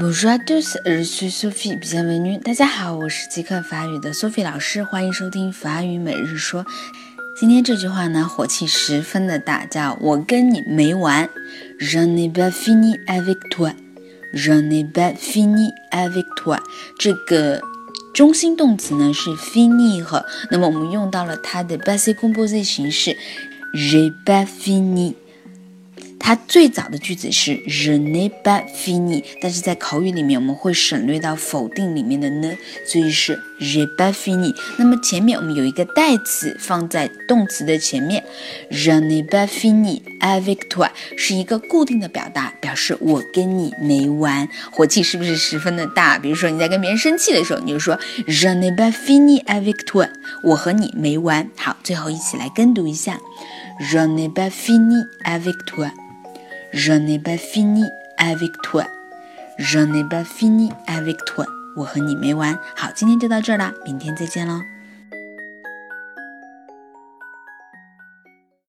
Bonjour à tous, je suis Sophie. Bienvenue. 大家好，我是即刻法语的 Sophie 老师，欢迎收听法语每日说。今天这句话呢，火气十分的大，叫我跟你没完。Je n'ai pas fini avec toi. Je n'ai pas fini avec toi. 这个中心动词呢是 finir，那么我们用到了它的 passé composé 形式，j'ai pas fini。它最早的句子是 je n'ai pas fini，但是在口语里面我们会省略到否定里面的呢，所以是 j'ai pas fini。那么前面我们有一个代词放在动词的前面，je n'ai pas fini avec toi 是一个固定的表达，表示我跟你没完。火气是不是十分的大？比如说你在跟别人生气的时候，你就说 je n'ai pas fini avec toi，我和你没完。好，最后一起来跟读一下，je n'ai pas fini avec toi。Je n'ai pas fini avec toi. Je n'ai pas fini avec toi. 我和你没完。好，今天就到这儿啦，明天再见喽。